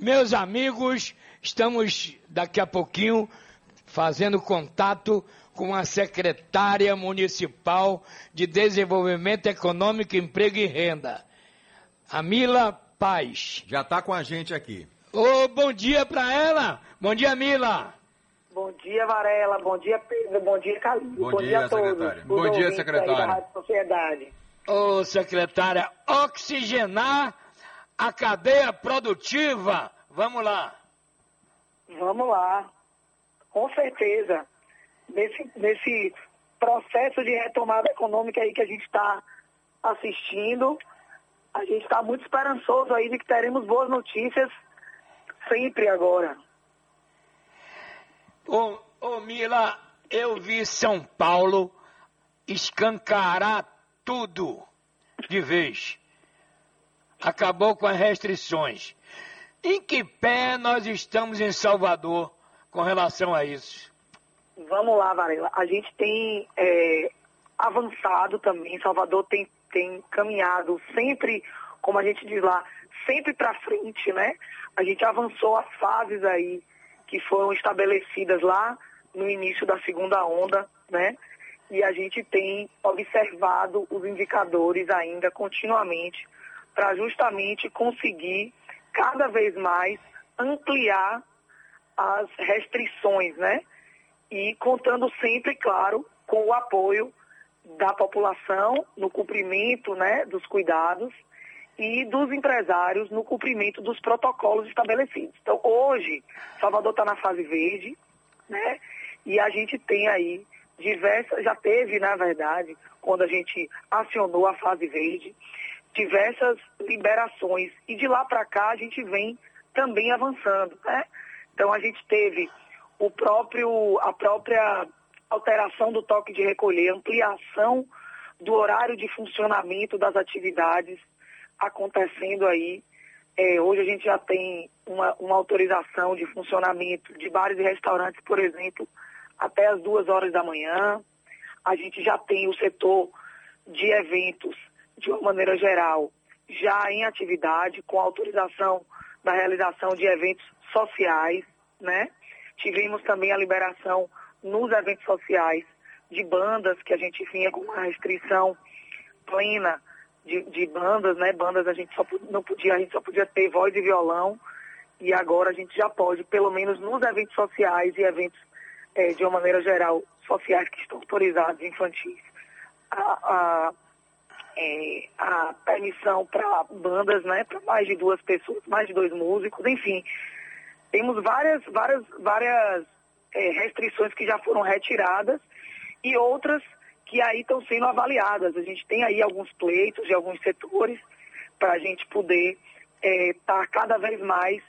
Meus amigos, estamos daqui a pouquinho fazendo contato com a secretária municipal de Desenvolvimento Econômico, Emprego e Renda, a Mila Paz. Já está com a gente aqui. Ô, bom dia para ela. Bom dia, Mila. Bom dia, Varela. Bom dia, Pedro. Bom dia, Calil. Bom, bom, dia, a todos. Secretária. Bom dia, secretária. Ô, secretária, oxigenar a cadeia produtiva. Vamos lá. Vamos lá. Com certeza. Nesse, nesse processo de retomada econômica aí que a gente está assistindo, a gente está muito esperançoso aí de que teremos boas notícias sempre agora. Ô, ô Mila, eu vi São Paulo escancarar tudo de vez. Acabou com as restrições. Em que pé nós estamos em Salvador com relação a isso? Vamos lá, Varela. A gente tem é, avançado também. Salvador tem, tem caminhado sempre, como a gente diz lá, sempre para frente, né? A gente avançou as fases aí que foram estabelecidas lá no início da segunda onda, né? E a gente tem observado os indicadores ainda continuamente para justamente conseguir cada vez mais ampliar as restrições, né? E contando sempre, claro, com o apoio da população no cumprimento né, dos cuidados e dos empresários no cumprimento dos protocolos estabelecidos. Então, hoje, Salvador está na fase verde, né? E a gente tem aí diversas, já teve, na verdade, quando a gente acionou a fase verde, diversas liberações. E de lá para cá a gente vem também avançando, né? Então a gente teve o próprio, a própria alteração do toque de recolher, ampliação do horário de funcionamento das atividades acontecendo aí. É, hoje a gente já tem uma, uma autorização de funcionamento de bares e restaurantes, por exemplo, até as duas horas da manhã. A gente já tem o setor de eventos de uma maneira geral, já em atividade, com autorização da realização de eventos sociais, né? Tivemos também a liberação nos eventos sociais de bandas, que a gente vinha com uma restrição plena de, de bandas, né? Bandas a gente só não podia, a gente só podia ter voz e violão, e agora a gente já pode, pelo menos nos eventos sociais e eventos é, de uma maneira geral, sociais que estão autorizados, infantis, a, a é, a permissão para bandas, né, para mais de duas pessoas, mais de dois músicos, enfim. Temos várias, várias, várias é, restrições que já foram retiradas e outras que aí estão sendo avaliadas. A gente tem aí alguns pleitos de alguns setores para a gente poder estar é, tá cada vez mais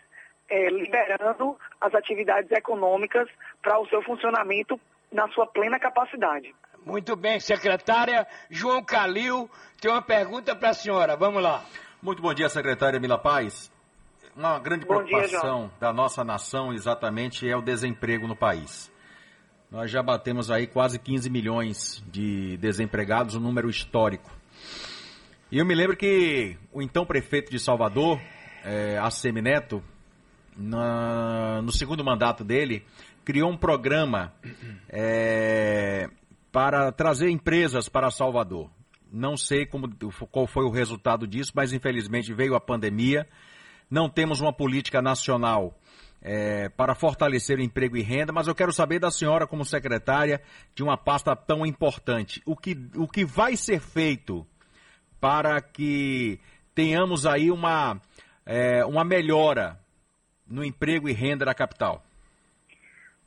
é, liberando as atividades econômicas para o seu funcionamento na sua plena capacidade. Muito bem, secretária. João Calil tem uma pergunta para a senhora. Vamos lá. Muito bom dia, secretária Mila Paz. Uma grande bom preocupação dia, da nossa nação exatamente é o desemprego no país. Nós já batemos aí quase 15 milhões de desempregados, um número histórico. E eu me lembro que o então prefeito de Salvador, é, ACM Neto, na, no segundo mandato dele, criou um programa é, para trazer empresas para Salvador. Não sei como, qual foi o resultado disso, mas infelizmente veio a pandemia. Não temos uma política nacional é, para fortalecer o emprego e renda, mas eu quero saber da senhora, como secretária de uma pasta tão importante, o que, o que vai ser feito para que tenhamos aí uma, é, uma melhora no emprego e renda da capital?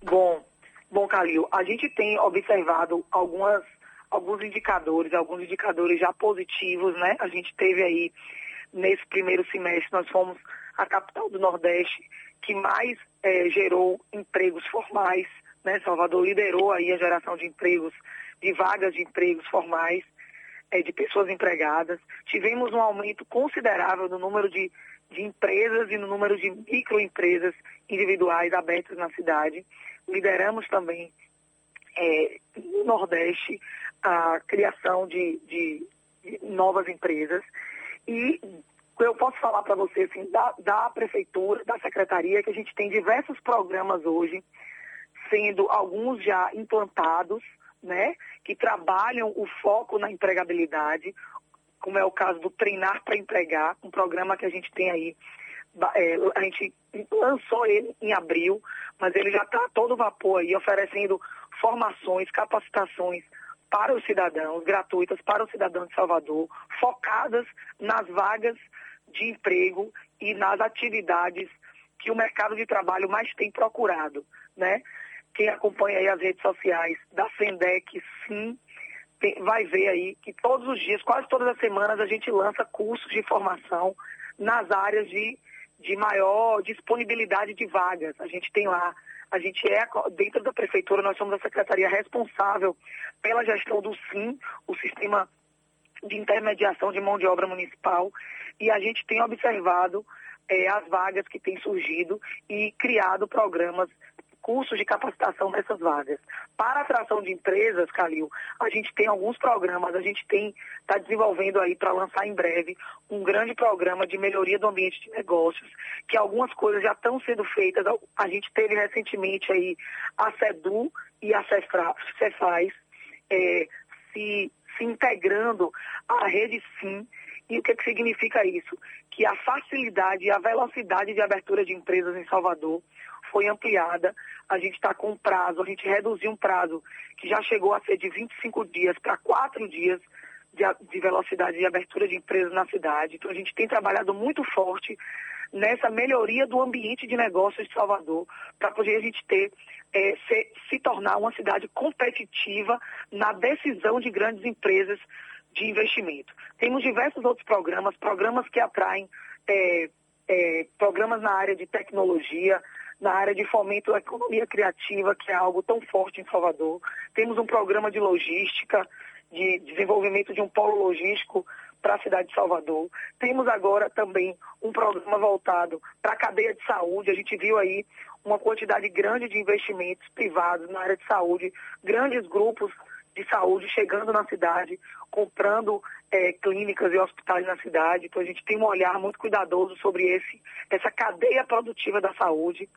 Bom, Bom, Calil, a gente tem observado algumas, alguns indicadores, alguns indicadores já positivos, né? A gente teve aí, nesse primeiro semestre, nós fomos a capital do Nordeste que mais é, gerou empregos formais, né? Salvador liderou aí a geração de empregos, de vagas de empregos formais, é, de pessoas empregadas. Tivemos um aumento considerável no número de, de empresas e no número de microempresas individuais abertas na cidade lideramos também é, no Nordeste a criação de, de, de novas empresas. E eu posso falar para você assim, da, da prefeitura, da secretaria, que a gente tem diversos programas hoje, sendo alguns já implantados, né, que trabalham o foco na empregabilidade, como é o caso do Treinar para Empregar, um programa que a gente tem aí, é, a gente lançou ele em abril, mas ele já está todo vapor aí, oferecendo formações, capacitações para os cidadãos, gratuitas para os cidadãos de Salvador, focadas nas vagas de emprego e nas atividades que o mercado de trabalho mais tem procurado, né? Quem acompanha aí as redes sociais da Sendec, sim, tem, vai ver aí que todos os dias, quase todas as semanas, a gente lança cursos de formação nas áreas de, de maior disponibilidade de vagas. A gente tem lá a gente é, dentro da prefeitura, nós somos a secretaria responsável pela gestão do SIM, o Sistema de Intermediação de Mão de Obra Municipal, e a gente tem observado é, as vagas que têm surgido e criado programas cursos de capacitação dessas vagas. Para atração de empresas, Calil, a gente tem alguns programas, a gente tem está desenvolvendo aí para lançar em breve um grande programa de melhoria do ambiente de negócios, que algumas coisas já estão sendo feitas. A gente teve recentemente aí a CEDU e a Cefaz é, se, se integrando à rede SIM. E o que, que significa isso? Que a facilidade e a velocidade de abertura de empresas em Salvador foi ampliada. A gente está com um prazo, a gente reduziu um prazo que já chegou a ser de 25 dias para 4 dias de, de velocidade de abertura de empresas na cidade. Então a gente tem trabalhado muito forte nessa melhoria do ambiente de negócios de Salvador, para poder a gente ter, é, se, se, tornar uma cidade competitiva na decisão de grandes empresas de investimento. Temos diversos outros programas, programas que atraem é, é, programas na área de tecnologia, na área de fomento da economia criativa, que é algo tão forte em Salvador. Temos um programa de logística, de desenvolvimento de um polo logístico para a cidade de Salvador. Temos agora também um programa voltado para a cadeia de saúde. A gente viu aí uma quantidade grande de investimentos privados na área de saúde, grandes grupos de saúde chegando na cidade, comprando é, clínicas e hospitais na cidade. Então a gente tem um olhar muito cuidadoso sobre esse, essa cadeia produtiva da saúde,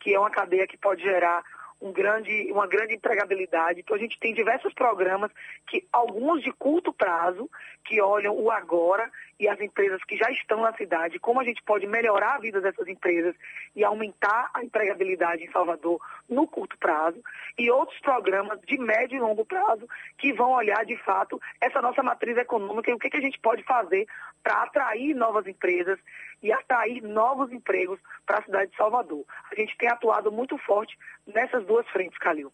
que é uma cadeia que pode gerar um grande, uma grande empregabilidade. Então a gente tem diversos programas que alguns de curto prazo, que olham o agora e as empresas que já estão na cidade, como a gente pode melhorar a vida dessas empresas e aumentar a empregabilidade em Salvador no curto prazo, e outros programas de médio e longo prazo que vão olhar de fato essa nossa matriz econômica e o que, que a gente pode fazer para atrair novas empresas e atrair novos empregos para a cidade de Salvador. A gente tem atuado muito forte nessas duas frentes, Calil.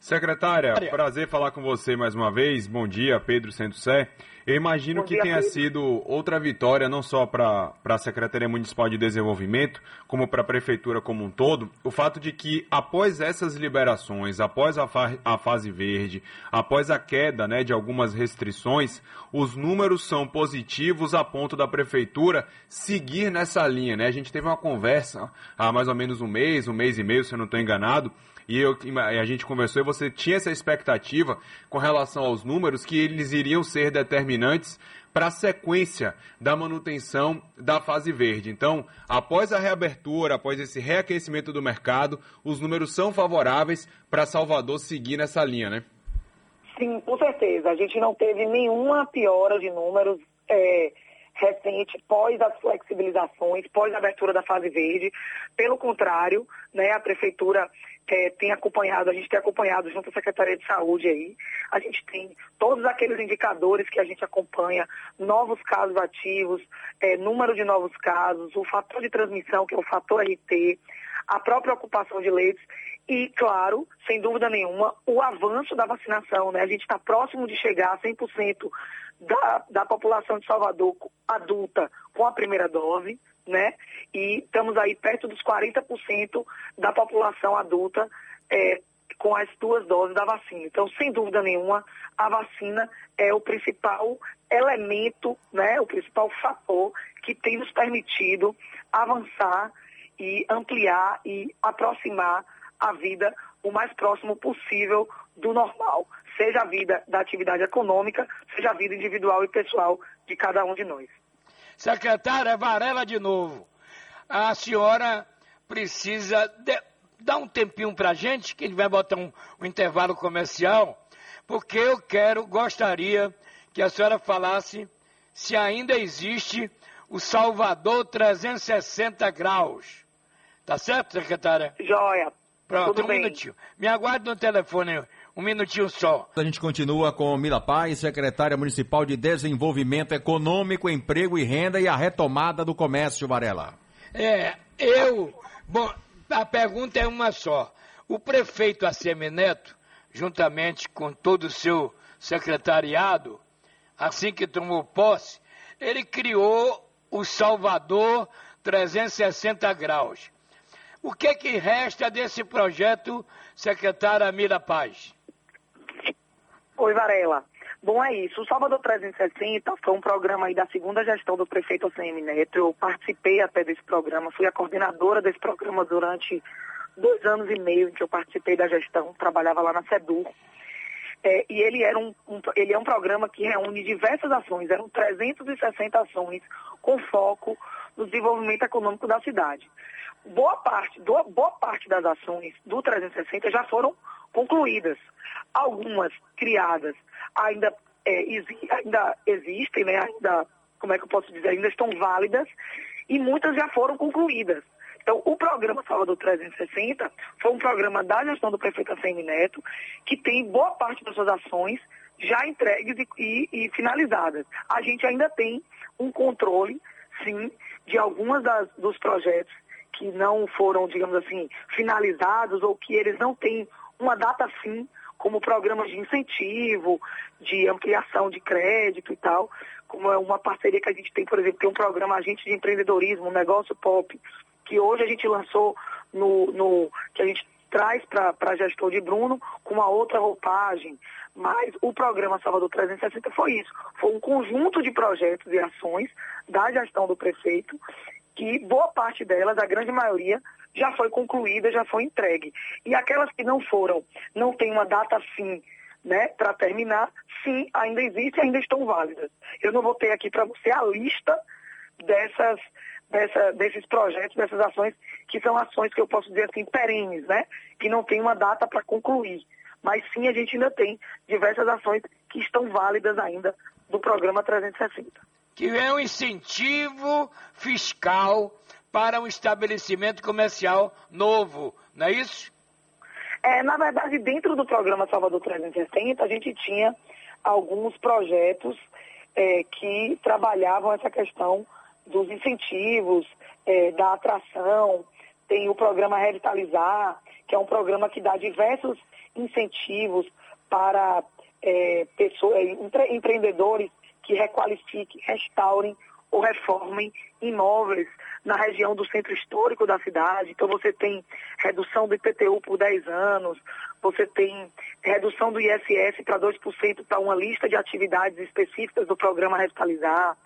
Secretária, prazer falar com você mais uma vez. Bom dia, Pedro Sé. Eu imagino que tenha Pedro. sido outra vitória, não só para a Secretaria Municipal de Desenvolvimento, como para a Prefeitura como um todo, o fato de que após essas liberações, após a, fa a fase verde, após a queda né, de algumas restrições, os números são positivos a ponto da Prefeitura seguir nessa linha. Né? A gente teve uma conversa há mais ou menos um mês, um mês e meio, se eu não estou enganado, e eu, a gente conversou e você tinha essa expectativa com relação aos números que eles iriam ser determinantes para a sequência da manutenção da fase verde. Então, após a reabertura, após esse reaquecimento do mercado, os números são favoráveis para Salvador seguir nessa linha, né? Sim, com certeza. A gente não teve nenhuma piora de números é, recente pós as flexibilizações, pós a abertura da fase verde. Pelo contrário, né, a prefeitura é, tem acompanhado, a gente tem acompanhado junto à Secretaria de Saúde aí, a gente tem todos aqueles indicadores que a gente acompanha, novos casos ativos, é, número de novos casos, o fator de transmissão, que é o fator RT, a própria ocupação de leitos e, claro, sem dúvida nenhuma, o avanço da vacinação. Né? A gente está próximo de chegar a 100% da, da população de Salvador adulta com a primeira dose né? E estamos aí perto dos 40% da população adulta é, com as duas doses da vacina. Então, sem dúvida nenhuma, a vacina é o principal elemento, né, o principal fator que tem nos permitido avançar e ampliar e aproximar a vida o mais próximo possível do normal, seja a vida da atividade econômica, seja a vida individual e pessoal de cada um de nós. Secretária Varela de novo. A senhora precisa de, dar um tempinho para a gente, que ele vai botar um, um intervalo comercial, porque eu quero, gostaria que a senhora falasse se ainda existe o Salvador 360 graus. Tá certo, secretária? Joia. Pronto, Tudo um bem. minutinho. Me aguarde no telefone, um minutinho só. A gente continua com Mila Paz, secretária municipal de Desenvolvimento Econômico, Emprego e Renda e a retomada do comércio, Varela. É, eu. Bom, a pergunta é uma só. O prefeito ACM Neto, juntamente com todo o seu secretariado, assim que tomou posse, ele criou o Salvador 360 graus. O que, que resta desse projeto, secretária Mira Paz? Oi, Varela. Bom, é isso. O Salvador 360 foi um programa aí da segunda gestão do prefeito ACM Neto. Eu participei até desse programa, fui a coordenadora desse programa durante dois anos e meio em que eu participei da gestão, trabalhava lá na SEDUR. É, e ele, era um, um, ele é um programa que reúne diversas ações, eram 360 ações com foco no desenvolvimento econômico da cidade. Boa parte, do, boa parte das ações do 360 já foram concluídas. Algumas criadas ainda, é, exi, ainda existem, né? ainda, como é que eu posso dizer, ainda estão válidas, e muitas já foram concluídas. Então, o programa Salvador 360 foi um programa da gestão do prefeito ACM Neto, que tem boa parte das suas ações já entregues e, e, e finalizadas. A gente ainda tem um controle, sim, de algumas das, dos projetos que não foram, digamos assim, finalizados ou que eles não têm uma data fim, como programas de incentivo, de ampliação de crédito e tal, como é uma parceria que a gente tem, por exemplo, tem um programa Agente de Empreendedorismo, um negócio pop, que hoje a gente lançou no, no que a gente traz para a gestor de Bruno com uma outra roupagem. Mas o programa Salvador 360 foi isso. Foi um conjunto de projetos e ações da gestão do prefeito, que boa parte delas, a grande maioria, já foi concluída, já foi entregue. E aquelas que não foram, não tem uma data fim né, para terminar, sim, ainda existem, ainda estão válidas. Eu não vou ter aqui para você a lista dessas, dessa, desses projetos, dessas ações, que são ações que eu posso dizer assim, perenes, né? Que não tem uma data para concluir. Mas sim, a gente ainda tem diversas ações que estão válidas ainda do programa 360. Que é um incentivo fiscal para um estabelecimento comercial novo, não é isso? É, na verdade, dentro do programa Salvador 360, a gente tinha alguns projetos é, que trabalhavam essa questão dos incentivos, é, da atração. Tem o programa Revitalizar, que é um programa que dá diversos incentivos para é, pessoas, empre, empreendedores que requalifiquem, restaurem ou reformem imóveis na região do centro histórico da cidade. Então você tem redução do IPTU por 10 anos, você tem redução do ISS para 2% para uma lista de atividades específicas do programa Revitalizar.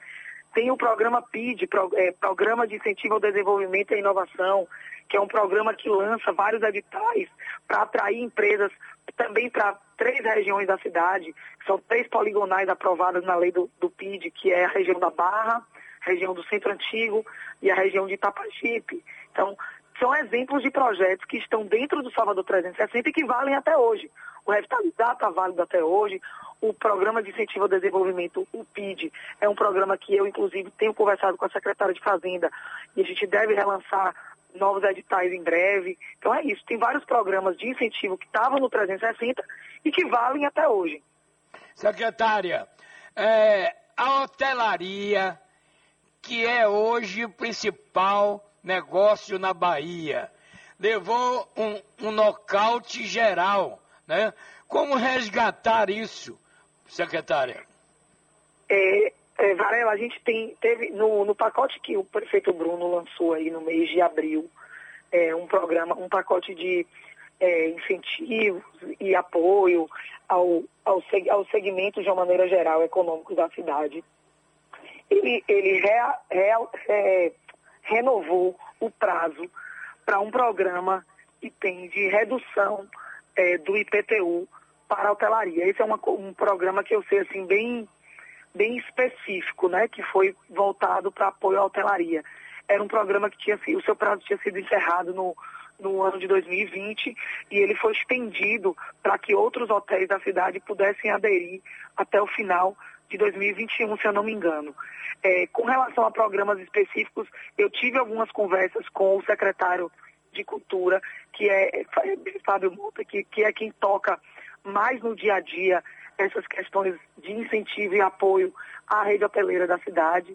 Tem o programa PID, é, Programa de Incentivo ao Desenvolvimento e Inovação, que é um programa que lança vários editais para atrair empresas também para três regiões da cidade, são três poligonais aprovadas na lei do, do PID, que é a região da Barra, região do Centro Antigo e a região de Itapajipe. Então, são exemplos de projetos que estão dentro do Salvador 360 e que valem até hoje. O Revitalizar está válido até hoje. O Programa de Incentivo ao Desenvolvimento, o PID, é um programa que eu, inclusive, tenho conversado com a secretária de Fazenda e a gente deve relançar novos editais em breve. Então é isso. Tem vários programas de incentivo que estavam no 360 e que valem até hoje. Secretária, é, a hotelaria, que é hoje o principal negócio na Bahia, levou um, um nocaute geral, né? Como resgatar isso, secretária? É, é, Varela, a gente tem, teve no, no, pacote que o prefeito Bruno lançou aí no mês de abril, é, um programa, um pacote de é, incentivos e apoio ao, ao, ao segmento de uma maneira geral econômico da cidade. Ele, ele é, renovou o prazo para um programa que tem de redução é, do IPTU para a hotelaria. Esse é uma, um programa que eu sei assim bem bem específico, né, que foi voltado para apoio à hotelaria. Era um programa que tinha o seu prazo tinha sido encerrado no, no ano de 2020 e ele foi estendido para que outros hotéis da cidade pudessem aderir até o final de 2021, se eu não me engano. É, com relação a programas específicos, eu tive algumas conversas com o secretário de Cultura, que é Fábio Mota, que, que é quem toca mais no dia a dia essas questões de incentivo e apoio à rede hoteleira da cidade.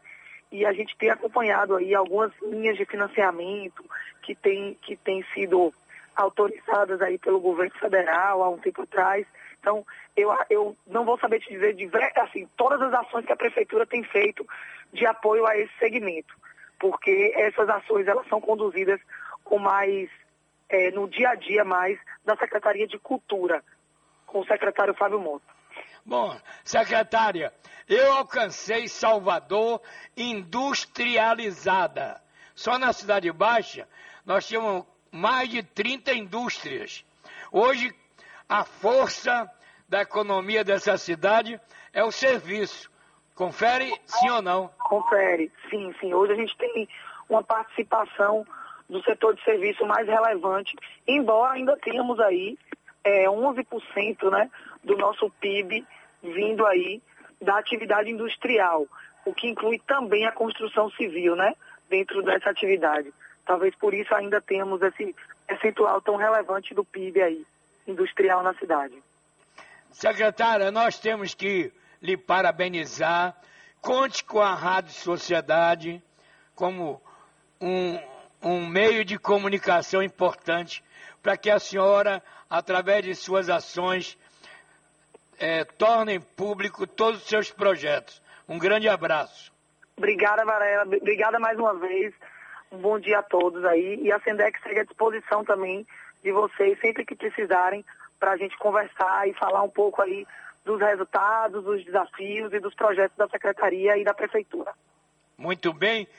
E a gente tem acompanhado aí algumas linhas de financiamento que têm que tem sido autorizadas aí pelo governo federal há um tempo atrás. Então, eu, eu não vou saber te dizer de, assim, todas as ações que a prefeitura tem feito de apoio a esse segmento, porque essas ações elas são conduzidas com mais é, no dia a dia mais da Secretaria de Cultura, com o secretário Fábio Mota. Bom, secretária, eu alcancei Salvador industrializada. Só na Cidade Baixa nós tínhamos mais de 30 indústrias. Hoje, a força da economia dessa cidade é o serviço. Confere sim ou não? Confere, sim, sim. Hoje a gente tem uma participação do setor de serviço mais relevante, embora ainda tenhamos aí é, 11% né, do nosso PIB vindo aí da atividade industrial, o que inclui também a construção civil, né, dentro dessa atividade. Talvez por isso ainda temos esse percentual tão relevante do PIB aí, industrial na cidade. Secretária, nós temos que lhe parabenizar. Conte com a Rádio Sociedade como um, um meio de comunicação importante para que a senhora, através de suas ações, é, tornem público todos os seus projetos. Um grande abraço. Obrigada, Varela. Obrigada mais uma vez. Um bom dia a todos aí. E a Sendex segue à disposição também de vocês, sempre que precisarem, para a gente conversar e falar um pouco aí dos resultados, dos desafios e dos projetos da Secretaria e da Prefeitura. Muito bem.